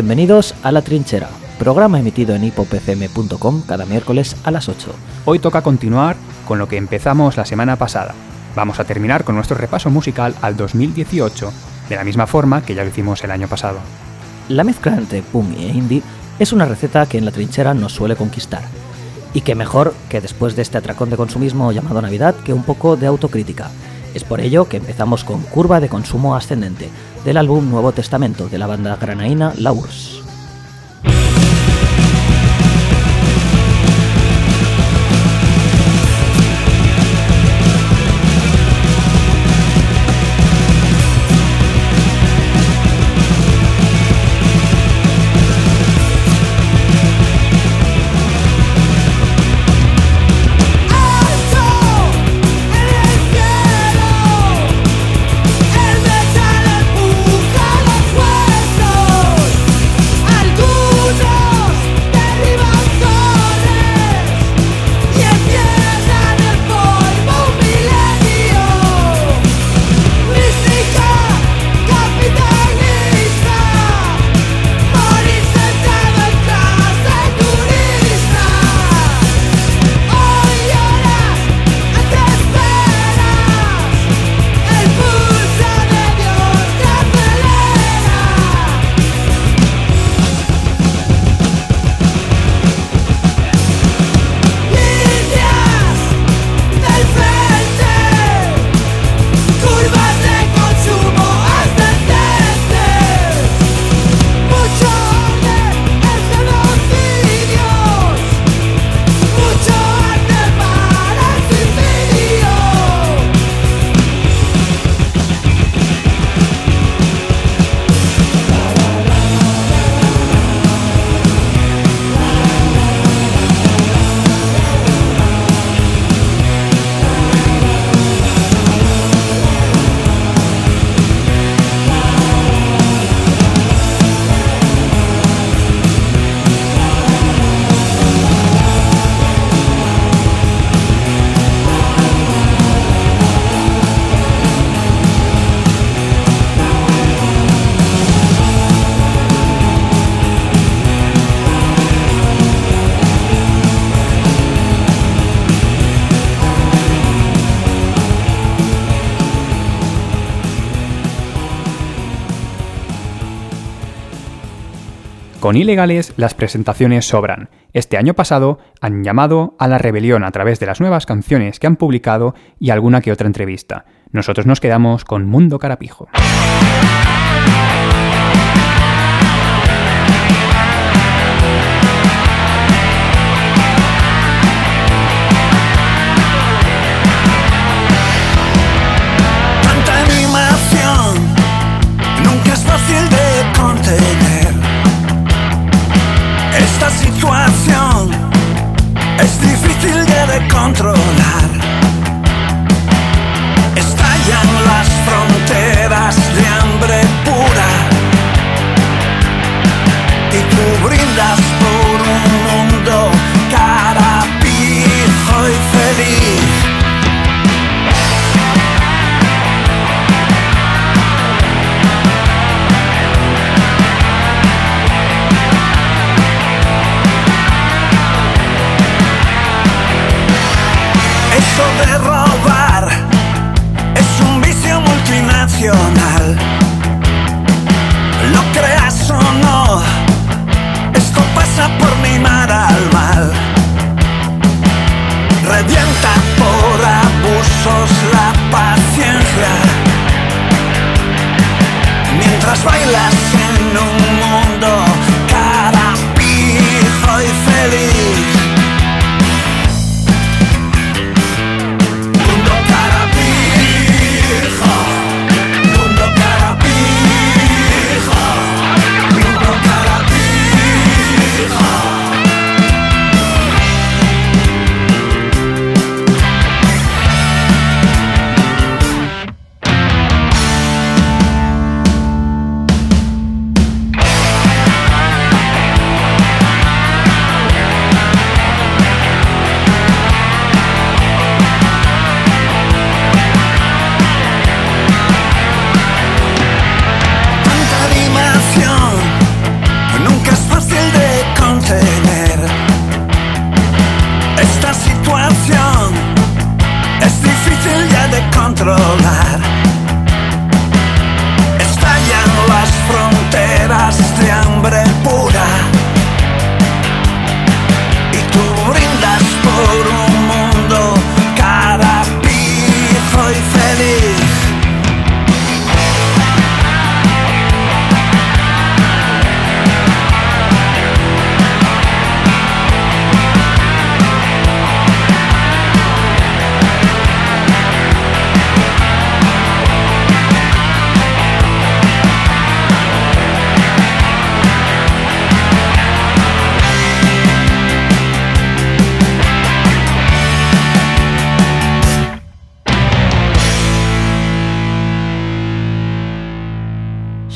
Bienvenidos a La Trinchera, programa emitido en hipopcm.com cada miércoles a las 8. Hoy toca continuar con lo que empezamos la semana pasada. Vamos a terminar con nuestro repaso musical al 2018, de la misma forma que ya lo hicimos el año pasado. La mezcla entre punk e indie es una receta que en La Trinchera nos suele conquistar. Y que mejor que después de este atracón de consumismo llamado Navidad que un poco de autocrítica. Es por ello que empezamos con Curva de Consumo Ascendente, del álbum Nuevo Testamento de la banda granaína La URSS. Con ilegales las presentaciones sobran. Este año pasado han llamado a la rebelión a través de las nuevas canciones que han publicado y alguna que otra entrevista. Nosotros nos quedamos con Mundo Carapijo. controlar. Estallan las fronteras de hambre pura y tú brindas perra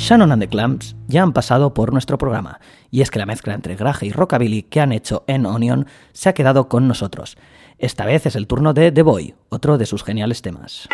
Shannon and the Clamps ya han pasado por nuestro programa, y es que la mezcla entre graje y rockabilly que han hecho en Onion se ha quedado con nosotros. Esta vez es el turno de The Boy, otro de sus geniales temas.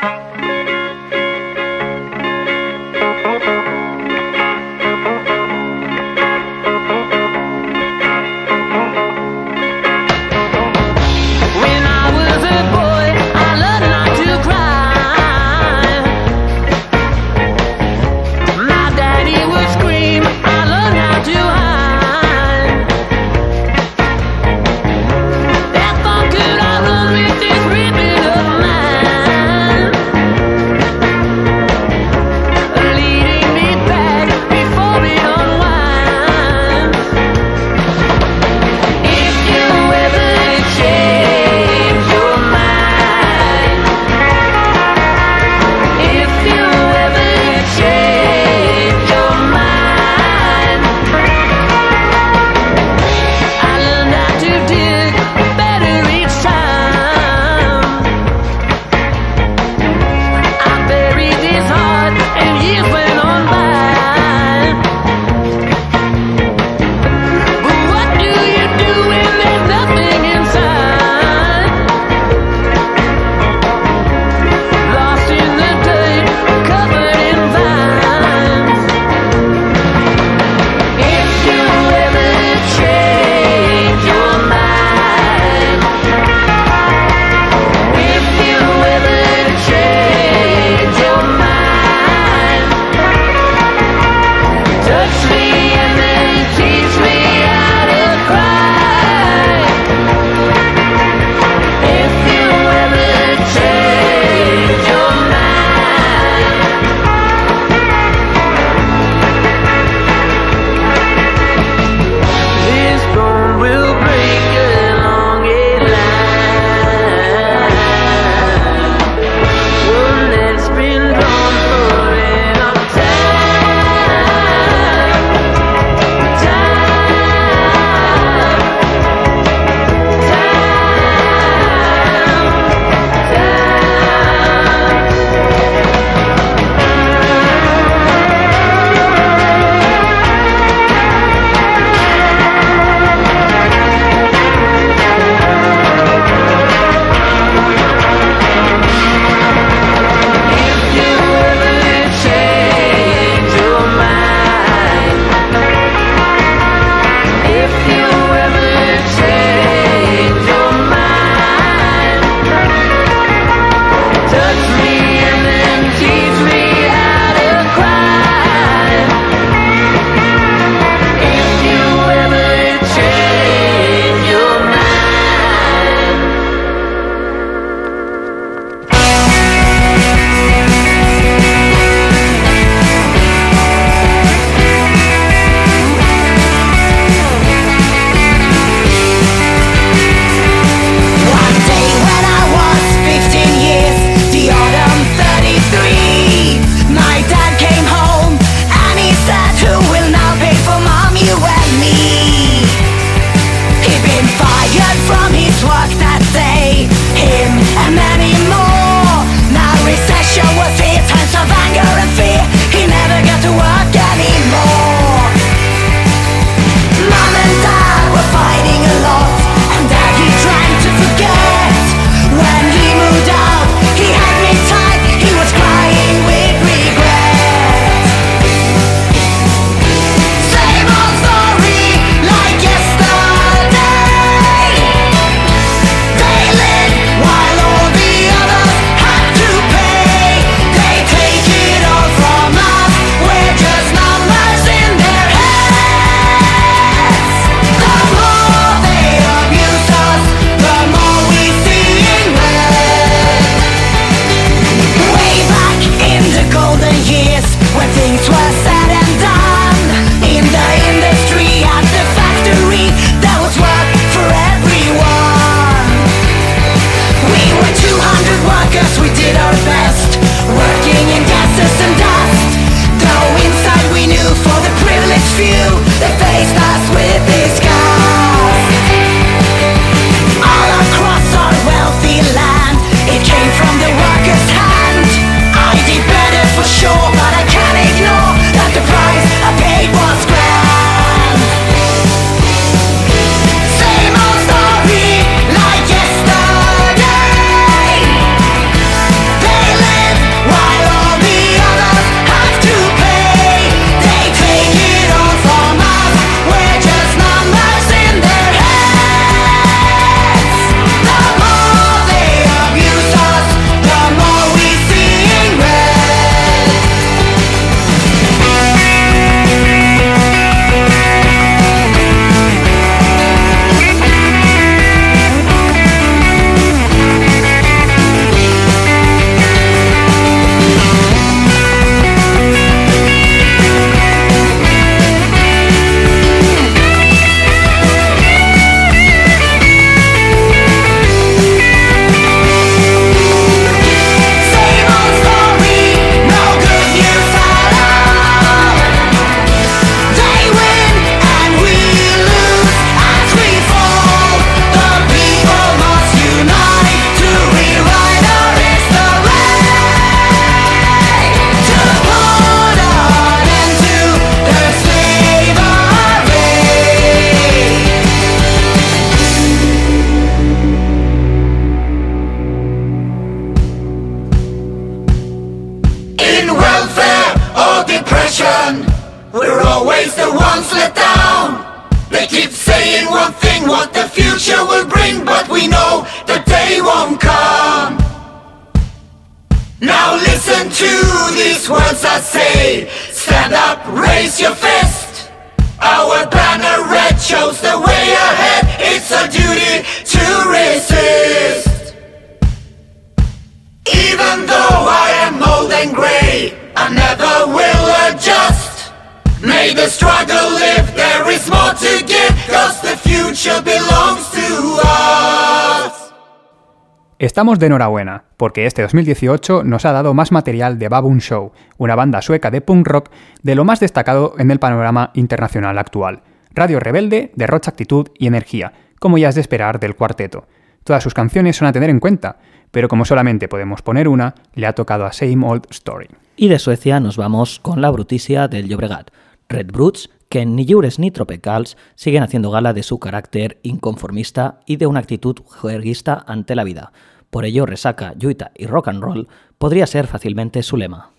Estamos de enhorabuena, porque este 2018 nos ha dado más material de Baboon Show, una banda sueca de punk rock de lo más destacado en el panorama internacional actual. Radio rebelde, derrocha actitud y energía, como ya es de esperar del cuarteto. Todas sus canciones son a tener en cuenta, pero como solamente podemos poner una, le ha tocado a Same Old Story. Y de Suecia nos vamos con la bruticia del Llobregat, Red Brutes, que ni lliures ni tropicals siguen haciendo gala de su carácter inconformista y de una actitud juerguista ante la vida. Por ello, resaca, yuita y rock and roll podría ser fácilmente su lema.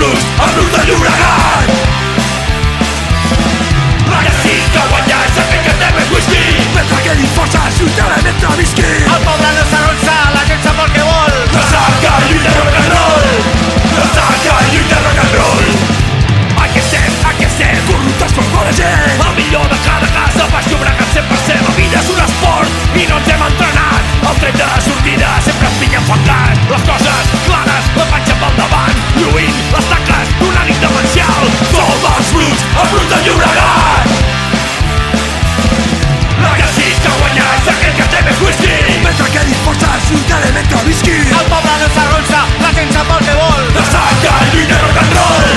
Blues, el Blues de Llobregat La que sí que guanya és aquell que té més whisky Mentre quedi força, lluitarem mentre visqui. El poble no s'arronsa, la gent sap el que vol. Ressaca, lluita rock and roll. Ressaca, lluita rock and roll. Aquí estem, aquí estem Corruptes per bona gent. El millor de cada casa Baix Llobregat 100% La vida és un esport i no ens hem entrenat. El tret de sortida sempre ens pinya enfangat Les coses clares, la panxa pel davant Lluint. Les tacles d'una nit demencial Som els bruts, els bruts de Llobregat La que que guanya és aquell que té més whisky. Mentre quedi forces, lluitaré mentre visqui El poble no s'arronsa, la gent sap el que vol. Ressaca, lluita rock and roll.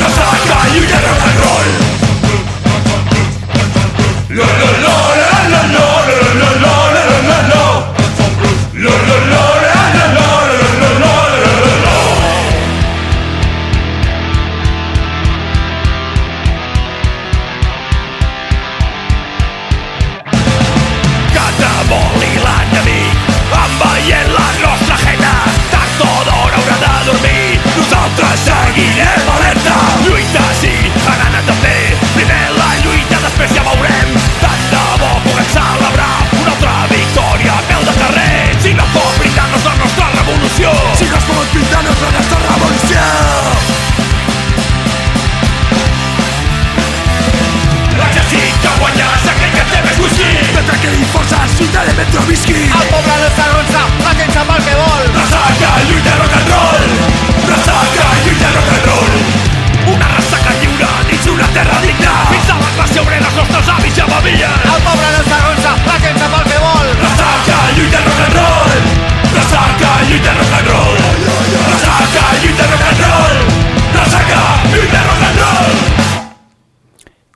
Ressaca, lluita rock and roll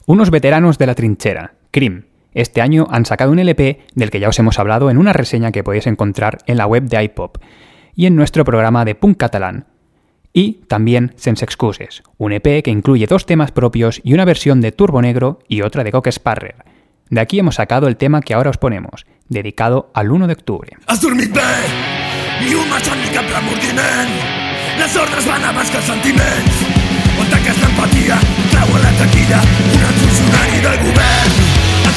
Unos veteranos de la trinchera, Crim. Este año han sacado un LP del que ya os hemos hablado en una reseña que podéis encontrar en la web de iPop y en nuestro programa de punk catalán. Y también Sense Excuses, un EP que incluye dos temas propios y una versión de Turbo Negro y otra de Coque Sparrer. De aquí hemos sacado el tema que ahora os ponemos, dedicado al 1 de octubre. Van que on aquesta empatia treu a la taquilla un funcionari del govern.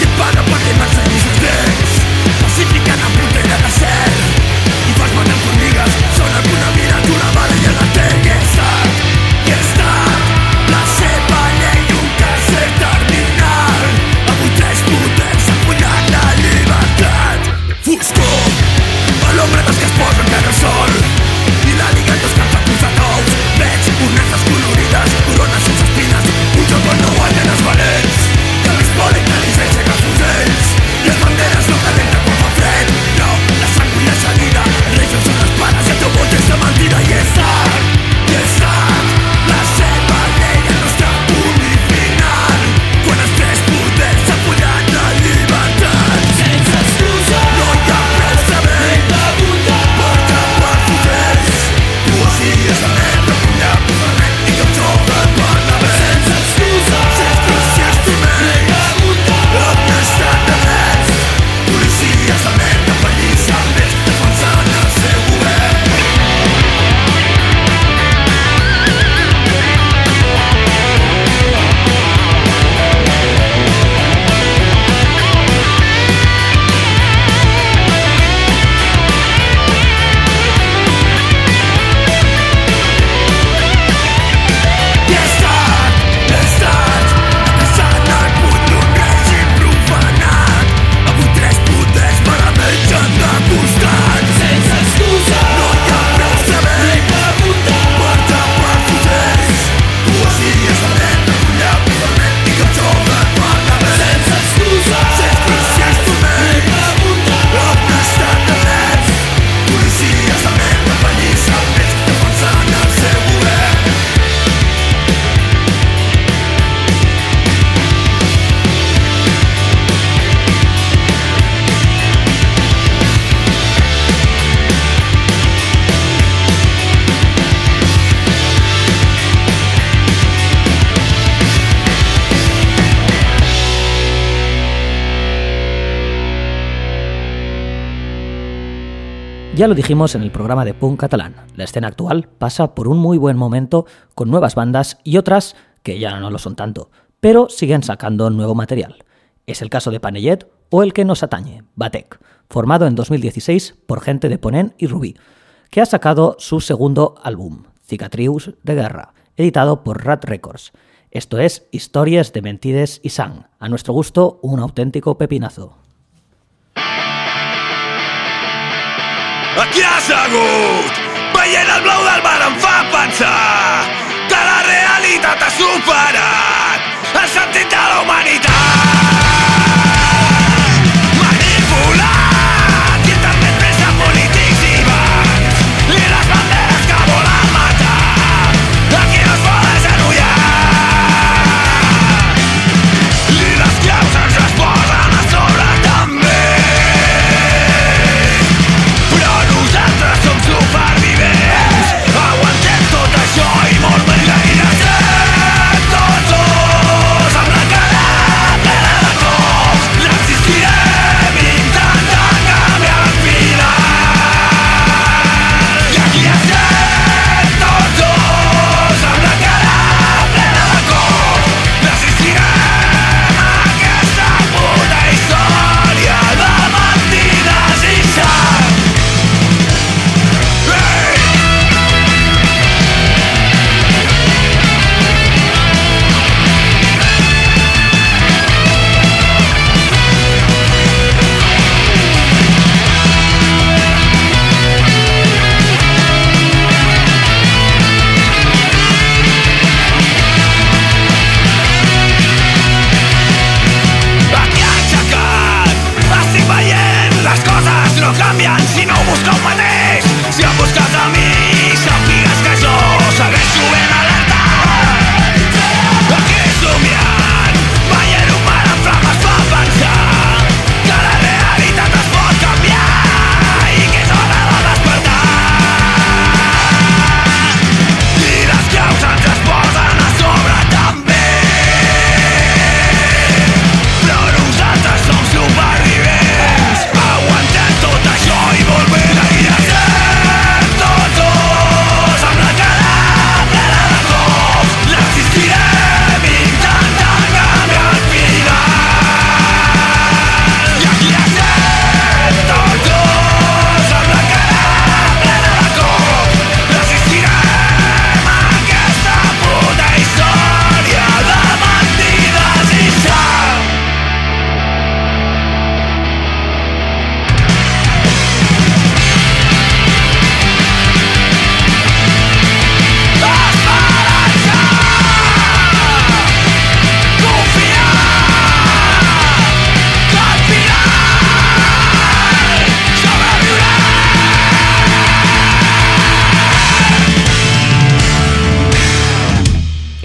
Et paga perquè m'ensenyis els dents pacificant en frontera de cel i fas matar formigues Ya lo dijimos en el programa de punk catalán, la escena actual pasa por un muy buen momento con nuevas bandas y otras que ya no lo son tanto, pero siguen sacando nuevo material. Es el caso de Panellet o el que nos atañe, Batek, formado en 2016 por gente de Ponent y Rubí, que ha sacado su segundo álbum, Cicatrius de Guerra, editado por Rat Records. Esto es Historias de Mentides y Sang, a nuestro gusto un auténtico pepinazo. Aquí has hagut Veient el blau del mar em fa pensar que la realitat ha superat el sentit de la humanitat.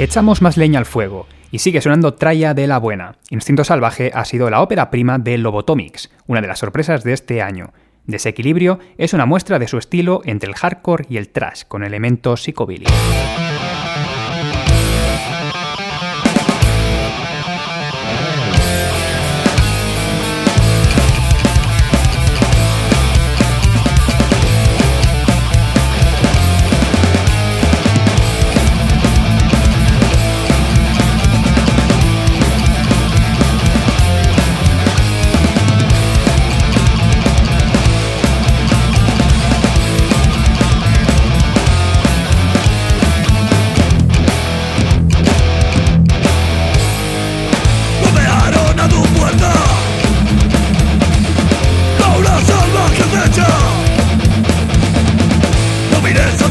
Echamos más leña al fuego y sigue sonando Traya de la Buena. Instinto Salvaje ha sido la ópera prima de Lobotomics, una de las sorpresas de este año. Desequilibrio es una muestra de su estilo entre el hardcore y el trash, con elementos psicobilly.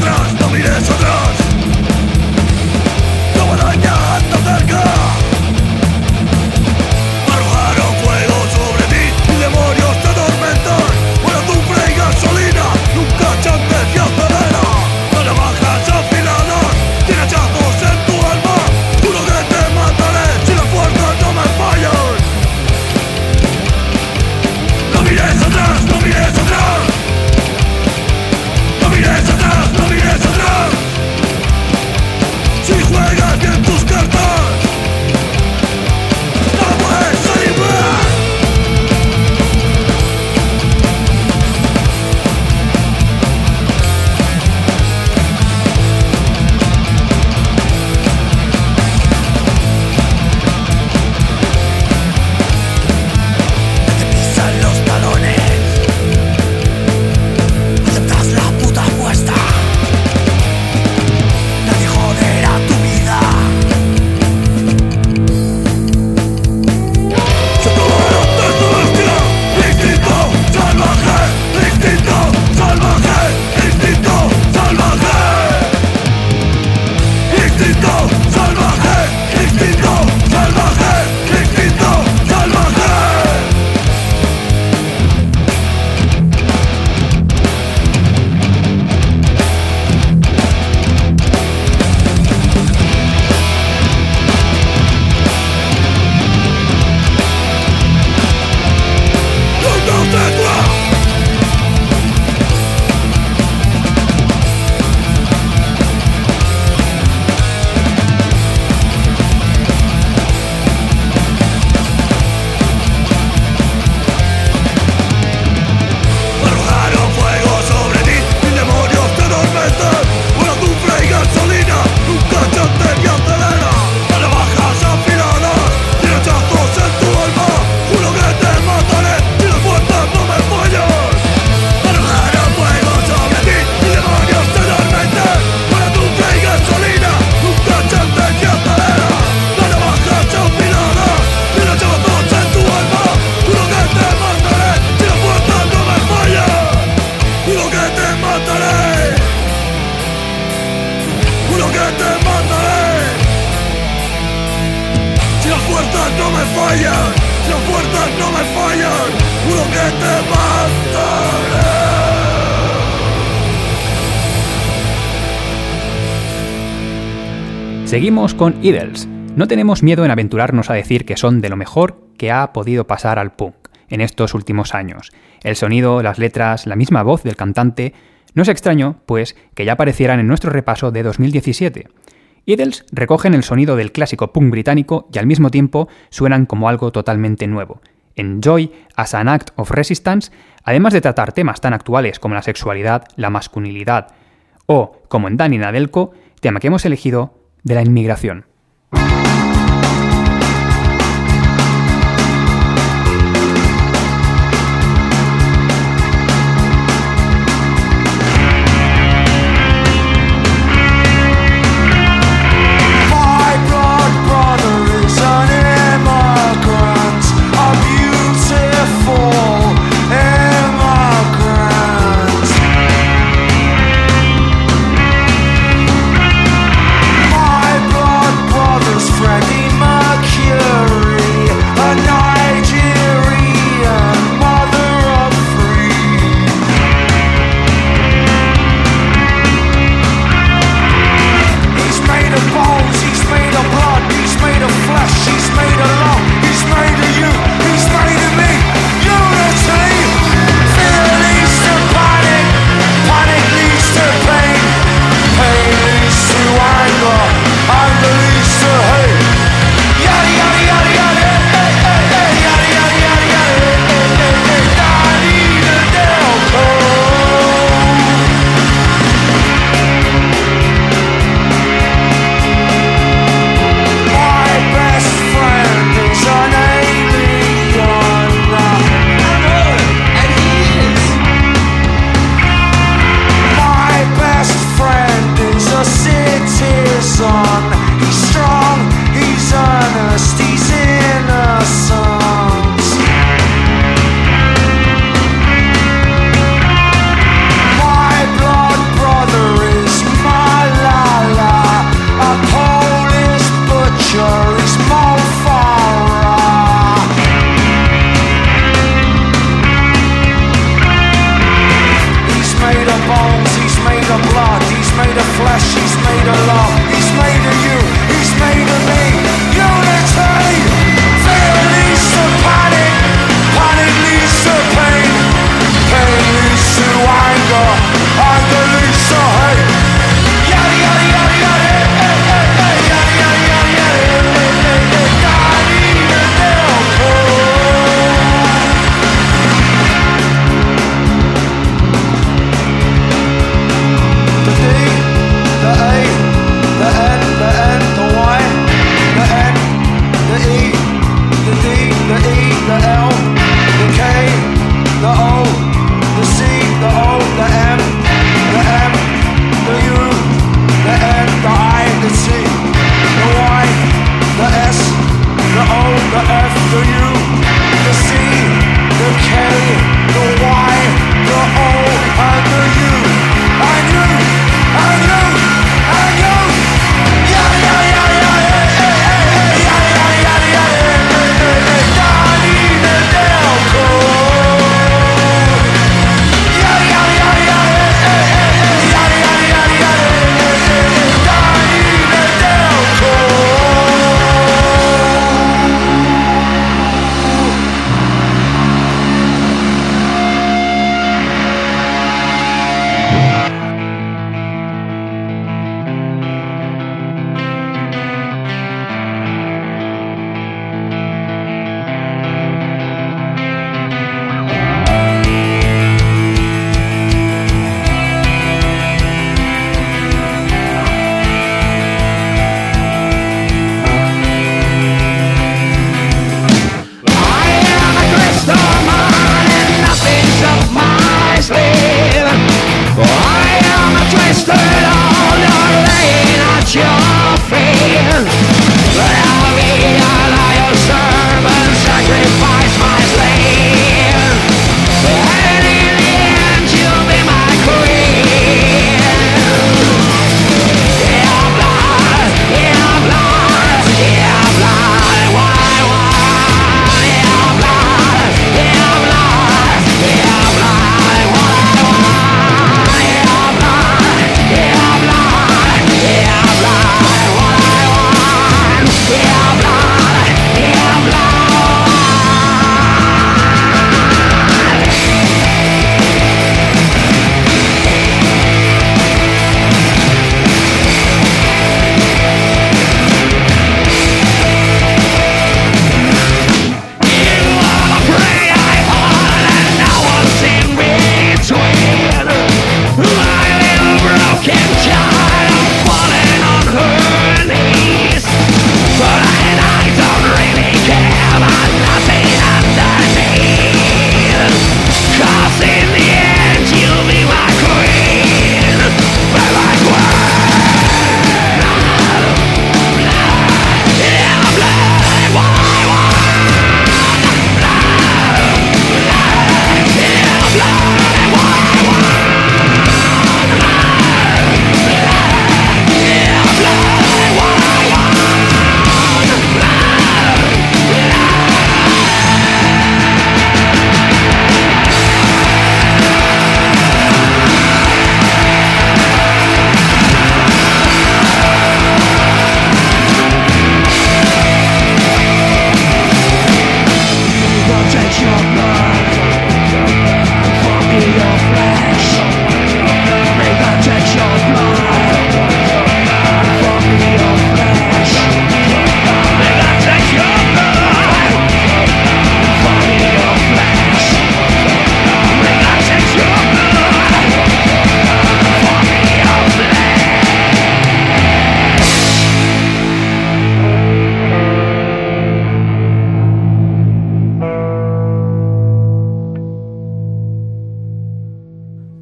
atrás, no mires atrás Con Idols. No tenemos miedo en aventurarnos a decir que son de lo mejor que ha podido pasar al punk en estos últimos años. El sonido, las letras, la misma voz del cantante. No es extraño, pues, que ya aparecieran en nuestro repaso de 2017. Idols recogen el sonido del clásico punk británico y al mismo tiempo suenan como algo totalmente nuevo. Enjoy as an Act of Resistance, además de tratar temas tan actuales como la sexualidad, la masculinidad o, como en Danny Nadelko, tema que hemos elegido de la inmigración.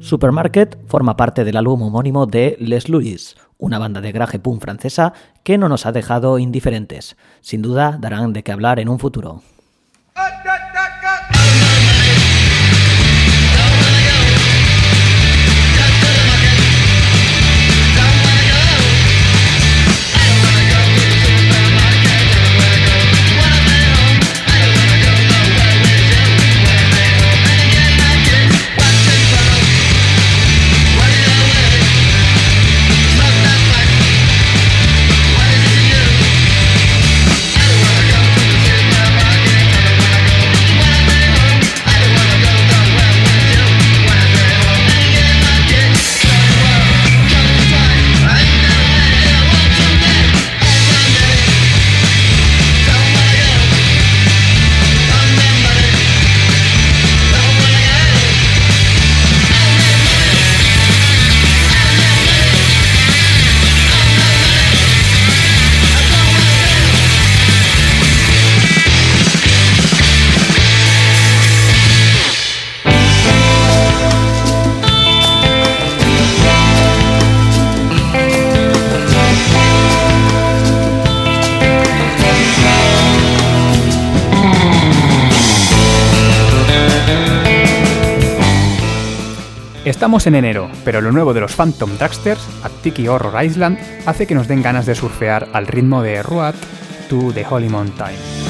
Supermarket forma parte del álbum homónimo de Les Louis, una banda de graje punk francesa que no nos ha dejado indiferentes. Sin duda darán de qué hablar en un futuro. Estamos en enero, pero lo nuevo de los Phantom Dragsters, Tiki Horror Island, hace que nos den ganas de surfear al ritmo de Road to the Holy Mountain.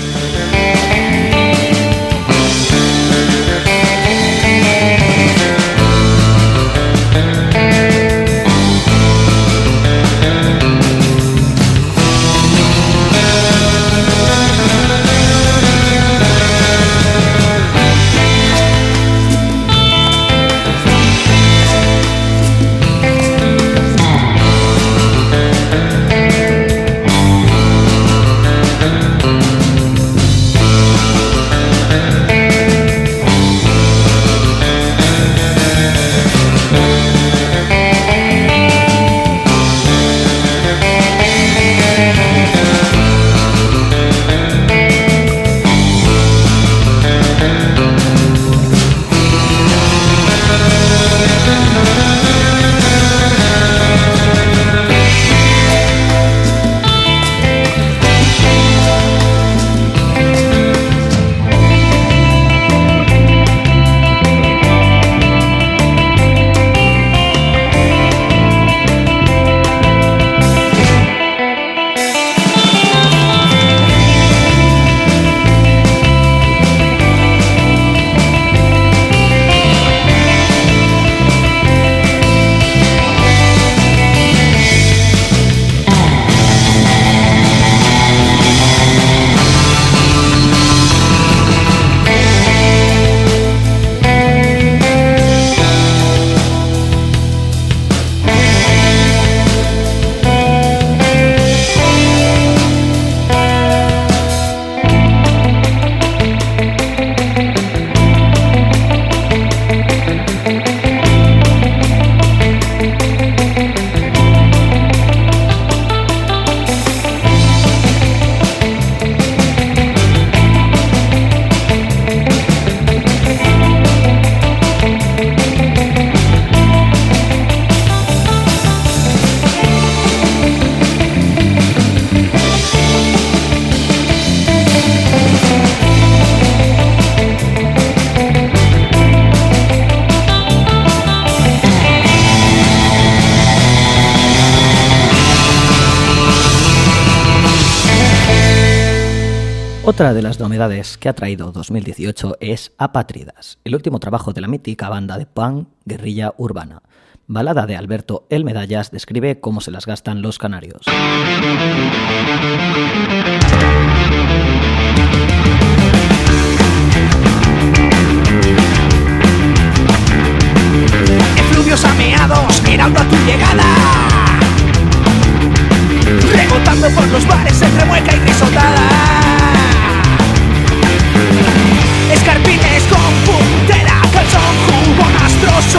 Otra de las novedades que ha traído 2018 es Apátridas, el último trabajo de la mítica banda de punk guerrilla urbana. Balada de Alberto El Medallas describe cómo se las gastan los canarios. Efluvios ameados mirando a tu llegada Rebotando por los bares entre mueca y risotada Escarpines con puntera, calzón, jugo nastroso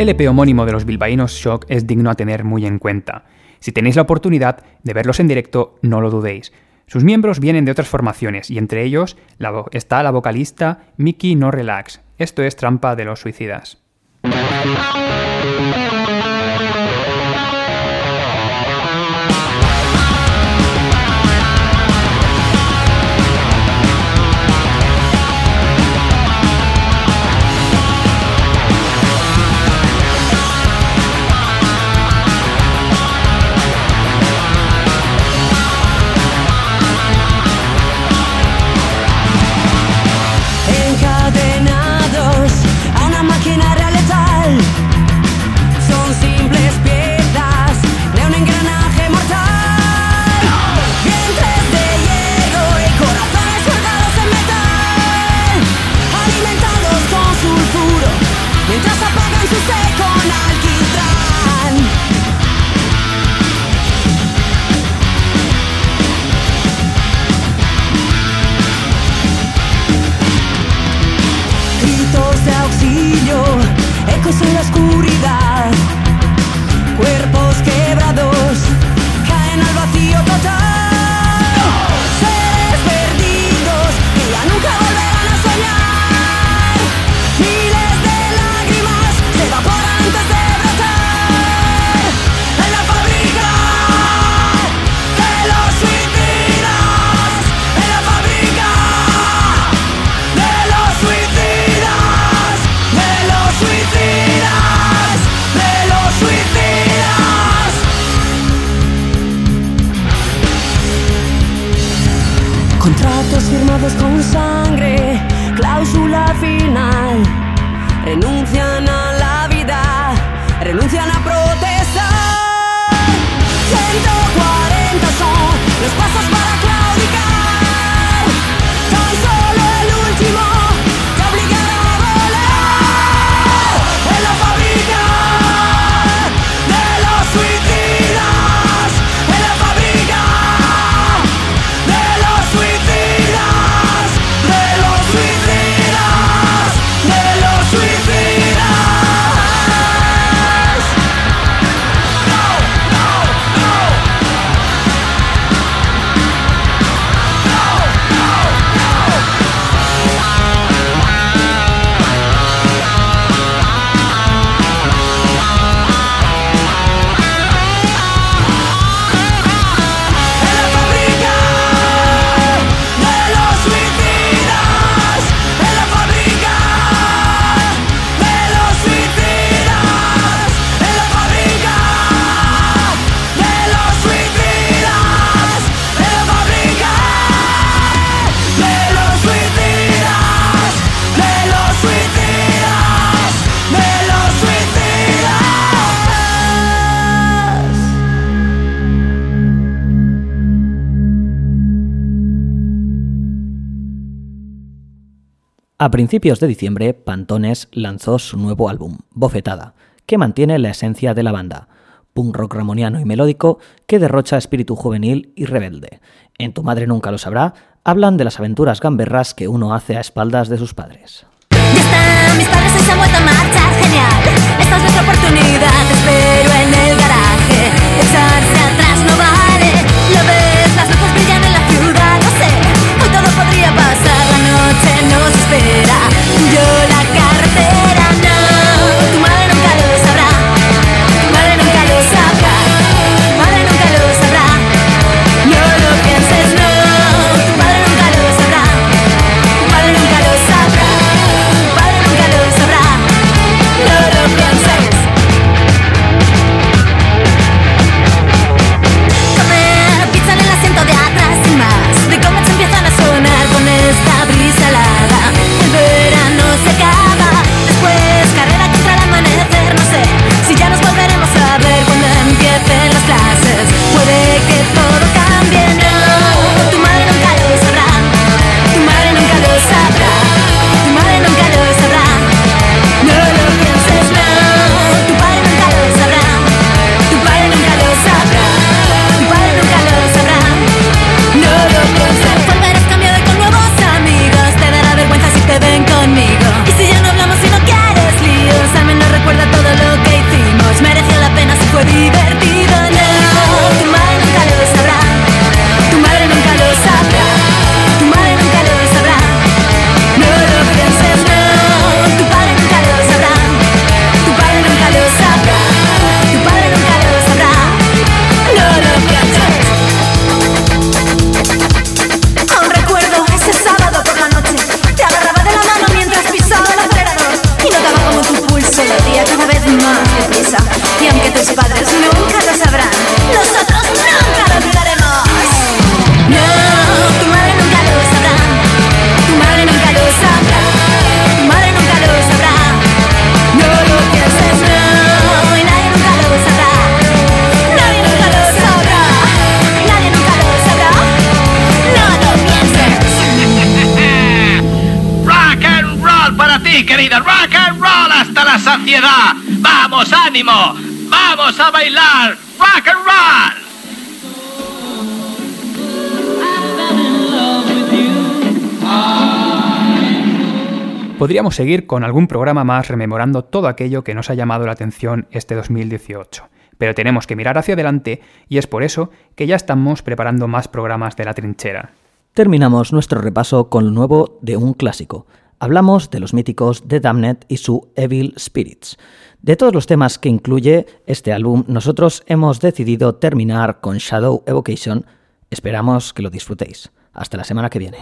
LP homónimo de los bilbaínos Shock es digno a tener muy en cuenta. Si tenéis la oportunidad de verlos en directo, no lo dudéis. Sus miembros vienen de otras formaciones y entre ellos está la vocalista Mickey No Relax. Esto es trampa de los suicidas. de auxilio, ecos en la oscuridad, cuerpos quebrados, caen al vacío total. pasos A principios de diciembre, Pantones lanzó su nuevo álbum, Bofetada, que mantiene la esencia de la banda, punk rock ramoniano y melódico que derrocha espíritu juvenil y rebelde. En Tu madre nunca lo sabrá, hablan de las aventuras gamberras que uno hace a espaldas de sus padres. Ya mis padres se han vuelto a marchar, genial. Esta es nuestra oportunidad, te espero en el garaje. Echarse atrás no vale. Lo ves, las luces brillan en la ciudad, sé. Hoy todo podría pasar, noche nos espera. Yo la cartera, Vamos a bailar. Rock and roll. Podríamos seguir con algún programa más rememorando todo aquello que nos ha llamado la atención este 2018. Pero tenemos que mirar hacia adelante y es por eso que ya estamos preparando más programas de la trinchera. Terminamos nuestro repaso con lo nuevo de un clásico. Hablamos de los míticos The Damned y su Evil Spirits. De todos los temas que incluye este álbum, nosotros hemos decidido terminar con Shadow Evocation. Esperamos que lo disfrutéis. Hasta la semana que viene.